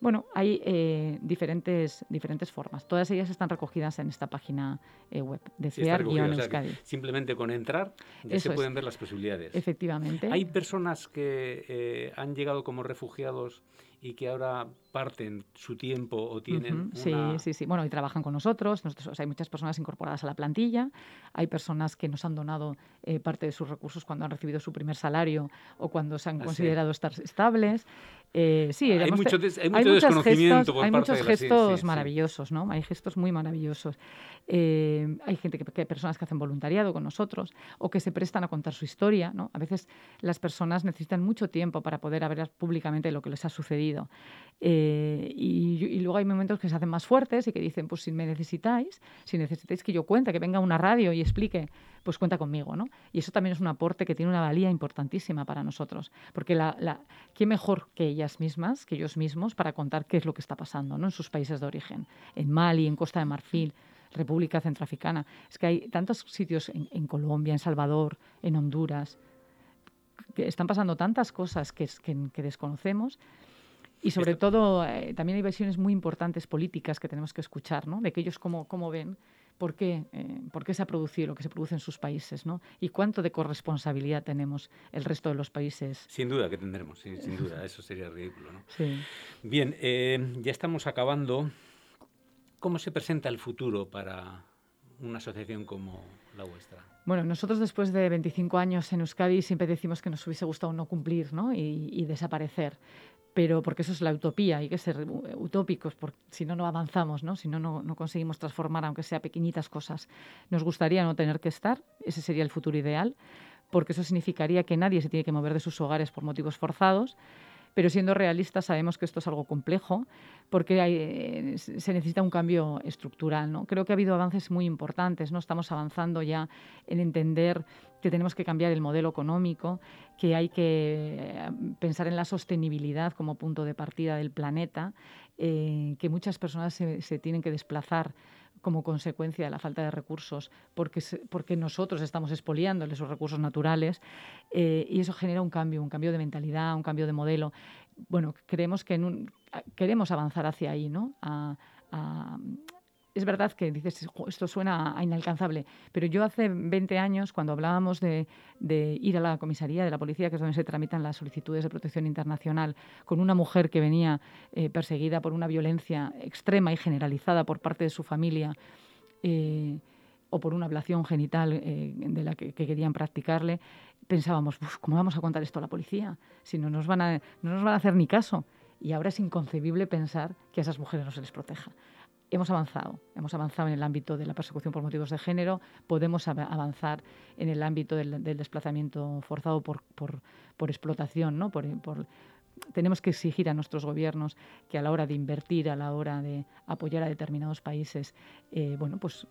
Bueno, hay eh, diferentes, diferentes formas. Todas ellas están recogidas en esta página eh, web de CEAR-Euskadi. simplemente con entrar ya se pueden ver las posibilidades. Efectivamente. Hay personas que han llegado como refugiados y que ahora parten su tiempo o tienen Sí, sí, sí. Bueno, y trabajan con nosotros. nosotros hay muchas personas incorporadas a la plantilla. Hay personas que nos han donado eh, parte de sus recursos cuando han recibido su primer salario o cuando se han considerado estar estables. Eh, sí, hay, mucho, hay, mucho desconocimiento gestos, Hay muchos gestos maravillosos, ¿no? Hay gestos muy maravillosos. Eh, hay gente que, que, personas que hacen voluntariado con nosotros o que se prestan a contar su historia, ¿no? A veces las personas necesitan mucho tiempo para poder hablar públicamente lo que les ha sucedido. Eh, y, luego hay momentos que se hacen más fuertes y que dicen, pues si me necesitáis, si necesitáis que yo cuente, que venga una radio y explique, pues cuenta conmigo, ¿no? Y eso también es un aporte que tiene una valía importantísima para nosotros, porque la, la, ¿qué mejor que ellas mismas, que ellos mismos, para contar qué es lo que está pasando ¿no? en sus países de origen, en Mali, en Costa de Marfil, República Centroafricana. Es que hay tantos sitios en, en Colombia, en Salvador, en Honduras, que están pasando tantas cosas que, que, que desconocemos y sobre todo, eh, también hay versiones muy importantes políticas que tenemos que escuchar, ¿no? De que ellos cómo, cómo ven por qué, eh, por qué se ha producido lo que se produce en sus países, ¿no? Y cuánto de corresponsabilidad tenemos el resto de los países. Sin duda que tendremos, sin duda, eso sería ridículo, ¿no? Sí. Bien, eh, ya estamos acabando. ¿Cómo se presenta el futuro para una asociación como la vuestra? Bueno, nosotros después de 25 años en Euskadi siempre decimos que nos hubiese gustado no cumplir ¿no? Y, y desaparecer pero porque eso es la utopía, hay que ser utópicos, porque si no, no avanzamos, ¿no? si no, no conseguimos transformar, aunque sea pequeñitas cosas. Nos gustaría no tener que estar, ese sería el futuro ideal, porque eso significaría que nadie se tiene que mover de sus hogares por motivos forzados, pero siendo realistas sabemos que esto es algo complejo porque eh, se necesita un cambio estructural. ¿no? Creo que ha habido avances muy importantes. ¿no? Estamos avanzando ya en entender que tenemos que cambiar el modelo económico, que hay que eh, pensar en la sostenibilidad como punto de partida del planeta, eh, que muchas personas se, tienen que desplazar como consecuencia de la falta de recursos, porque, porque nosotros estamos expoliándoles sus recursos naturales, eh, y eso genera un cambio, un cambio de mentalidad, un cambio de modelo. Bueno, creemos que queremos avanzar hacia ahí, ¿no? Es verdad que dices, esto suena a inalcanzable, pero yo hace 20 años, cuando hablábamos de, ir a la comisaría de la policía, que es donde se tramitan las solicitudes de protección internacional, con una mujer que venía eh, perseguida por una violencia extrema y generalizada por parte de su familia, eh, o por una ablación genital eh, de la que, querían practicarle, pensábamos, ¿cómo vamos a contar esto a la policía? Si no nos, van a, no nos van a hacer ni caso. Y ahora es inconcebible pensar que a esas mujeres no se les proteja hemos avanzado. Hemos avanzado en el ámbito de la persecución por motivos de género, podemos avanzar en el ámbito del, desplazamiento forzado por, por, explotación, ¿no? Tenemos que exigir a nuestros gobiernos que a la hora de invertir, a la hora de apoyar a determinados países, eh, bueno, pues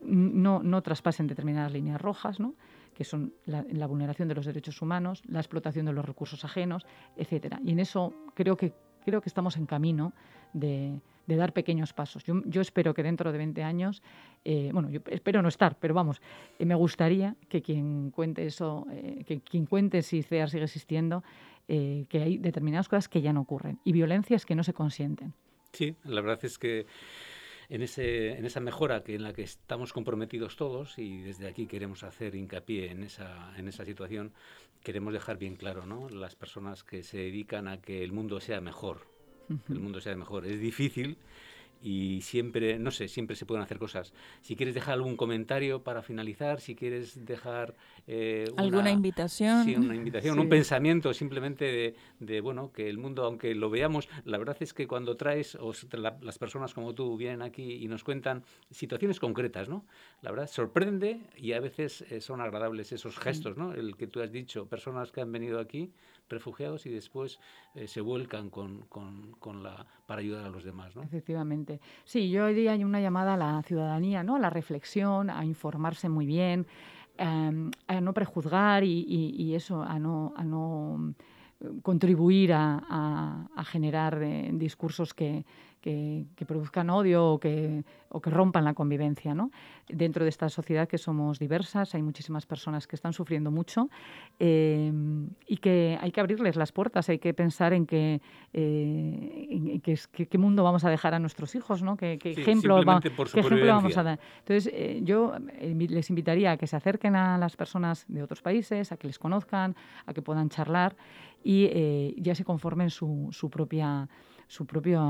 no, no, traspasen determinadas líneas rojas, ¿no? que son la, la, vulneración de los derechos humanos, la explotación de los recursos ajenos, etcétera. Y en eso creo que creo que estamos en camino de, de dar pequeños pasos. Yo, espero que dentro de 20 años, eh, bueno, yo espero no estar, pero vamos, eh, me gustaría que quien cuente eso, eh, que quien cuente si CEAR sigue existiendo, que hay determinadas cosas que ya no ocurren y violencias que no se consienten. Sí, la verdad es que en, ese, en esa mejora que en la que estamos comprometidos todos y desde aquí queremos hacer hincapié en esa, en esa situación, queremos dejar bien claro, ¿no? Las personas que se dedican a que el mundo sea mejor, el mundo sea mejor. Es difícil y siempre, no sé, siempre se pueden hacer cosas. Si quieres dejar algún comentario para finalizar, si quieres dejar... Eh, ¿Alguna invitación? Sí, una invitación, un pensamiento simplemente de, bueno, que el mundo, aunque lo veamos, la verdad es que cuando traes, o las personas como tú vienen aquí y nos cuentan situaciones concretas, ¿no? La verdad, sorprende y a veces eh, son agradables esos gestos, ¿no? El que tú has dicho, personas que han venido aquí refugiados y después eh, se vuelcan con, con, la, para ayudar a los demás. ¿no? Efectivamente. Sí, yo hoy día hay una llamada a la ciudadanía, ¿no? a la reflexión, a informarse muy bien, em, a no prejuzgar y, y, eso, a no, a no contribuir a, a, generar eh, discursos que, que, produzcan odio o que, o que rompan la convivencia. ¿no? Dentro de esta sociedad que somos diversas, hay muchísimas personas que están sufriendo mucho eh, y que hay que abrirles las puertas, hay que pensar en qué eh, qué mundo vamos a dejar a nuestros hijos, ¿no? qué, ejemplo, ejemplo, vamos a dar. Entonces, eh, yo les invitaría a que se acerquen a las personas de otros países, a que les conozcan, a que puedan charlar y ya se conformen su, su propia su, propio,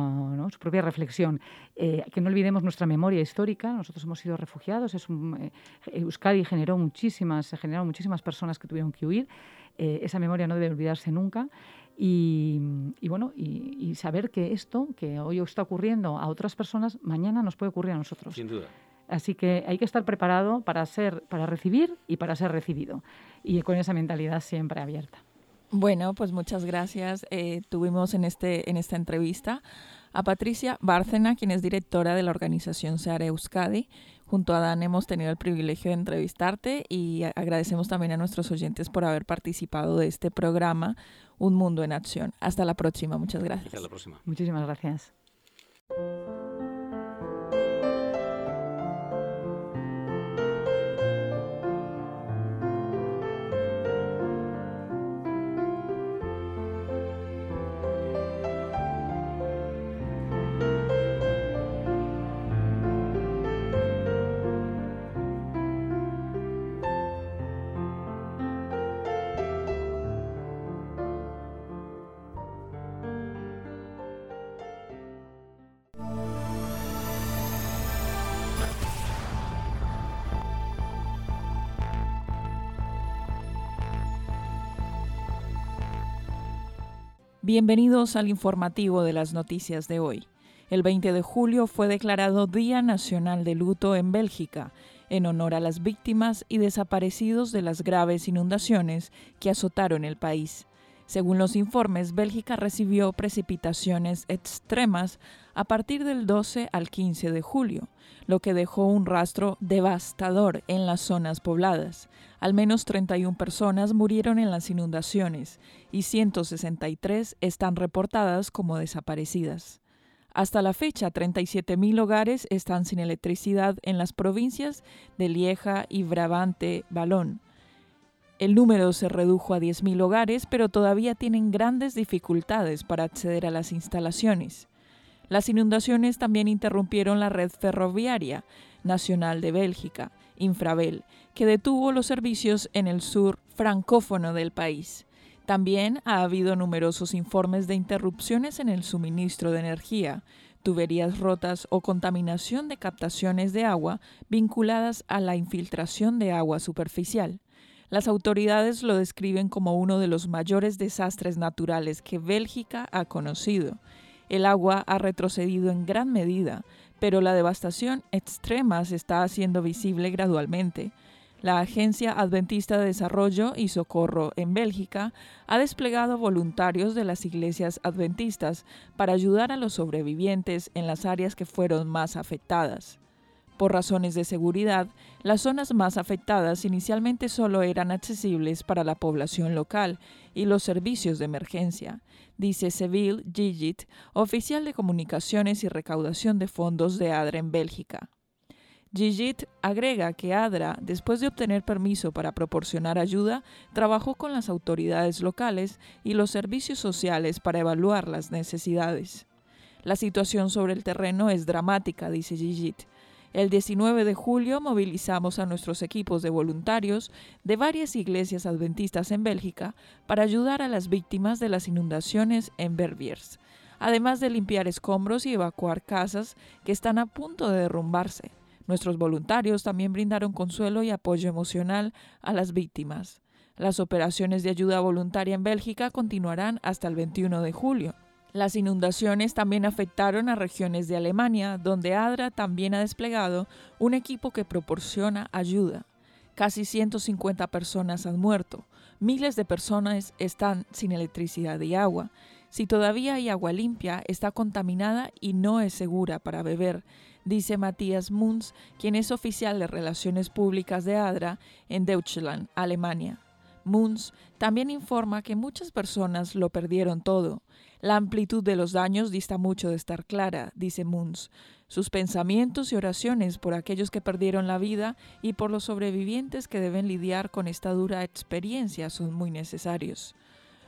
su propia reflexión. Eh, que no olvidemos nuestra memoria histórica. Nosotros hemos sido refugiados. Es eh, Euskadi generó muchísimas, se generaron muchísimas personas que tuvieron que huir. Eh, esa memoria no debe olvidarse nunca. Y, bueno, y, saber que esto que hoy está ocurriendo a otras personas, mañana nos puede ocurrir a nosotros. Sin duda. Así que hay que estar preparado para ser, para recibir y para ser recibido. Y con esa mentalidad siempre abierta. Bueno, pues muchas gracias. Eh, tuvimos en, este, en esta entrevista a Patricia Bárcena, quien es directora de la organización Seare Euskadi. Junto a Dan hemos tenido el privilegio de entrevistarte y agradecemos también a nuestros oyentes por haber participado de este programa Un Mundo en Acción. Hasta la próxima. Muchas gracias. Hasta la próxima. Muchísimas gracias. Bienvenidos al informativo de las noticias de hoy. El 20 de julio fue declarado Día Nacional de Luto en Bélgica, en honor a las víctimas y desaparecidos de las graves inundaciones que azotaron el país. Según los informes, Bélgica recibió precipitaciones extremas a partir del 12 al 15 de julio, lo que dejó un rastro devastador en las zonas pobladas. Al menos 31 personas murieron en las inundaciones y 163 están reportadas como desaparecidas. Hasta la fecha, 37.000 hogares están sin electricidad en las provincias de Lieja y Brabante Ballon. El número se redujo a 10.000 hogares, pero todavía tienen grandes dificultades para acceder a las instalaciones. Las inundaciones también interrumpieron la red ferroviaria nacional de Bélgica, Infrabel, que detuvo los servicios en el sur francófono del país. También ha habido numerosos informes de interrupciones en el suministro de energía, tuberías rotas o contaminación de captaciones de agua vinculadas a la infiltración de agua superficial. Las autoridades lo describen como uno de los mayores desastres naturales que Bélgica ha conocido. El agua ha retrocedido en gran medida, pero la devastación extrema se está haciendo visible gradualmente. La Agencia Adventista de Desarrollo y Socorro en Bélgica ha desplegado voluntarios de las iglesias adventistas para ayudar a los sobrevivientes en las áreas que fueron más afectadas. Por razones de seguridad, las zonas más afectadas inicialmente solo eran accesibles para la población local y los servicios de emergencia, dice Seville Gigit, oficial de comunicaciones y recaudación de fondos de ADRA en Bélgica. Gigit agrega que ADRA, después de obtener permiso para proporcionar ayuda, trabajó con las autoridades locales y los servicios sociales para evaluar las necesidades. La situación sobre el terreno es dramática, dice Gigit, el 19 de julio movilizamos a nuestros equipos de voluntarios de varias iglesias adventistas en Bélgica para ayudar a las víctimas de las inundaciones en Verviers, además de limpiar escombros y evacuar casas que están a punto de derrumbarse. Nuestros voluntarios también brindaron consuelo y apoyo emocional a las víctimas. Las operaciones de ayuda voluntaria en Bélgica continuarán hasta el 21 de julio. Las inundaciones también afectaron a regiones de Alemania, donde ADRA también ha desplegado un equipo que proporciona ayuda. Casi 150 personas han muerto, miles de personas están sin electricidad y agua. Si todavía hay agua limpia, está contaminada y no es segura para beber, dice Matthias Munz, quien es oficial de Relaciones Públicas de ADRA en Deutschland, Alemania. Munz también informa que muchas personas lo perdieron todo. La amplitud de los daños dista mucho de estar clara, dice Munz. Sus pensamientos y oraciones por aquellos que perdieron la vida y por los sobrevivientes que deben lidiar con esta dura experiencia son muy necesarios.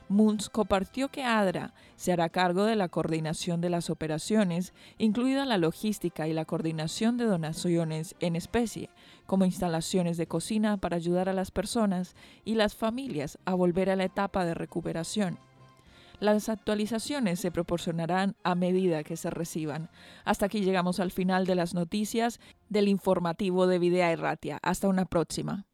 Munz compartió que ADRA se hará cargo de la coordinación de las operaciones, incluida la logística y la coordinación de donaciones en especie, como instalaciones de cocina para ayudar a las personas y las familias a volver a la etapa de recuperación. Las actualizaciones se proporcionarán a medida que se reciban. Hasta aquí llegamos al final de las noticias del informativo de Videa Erratia. Hasta una próxima.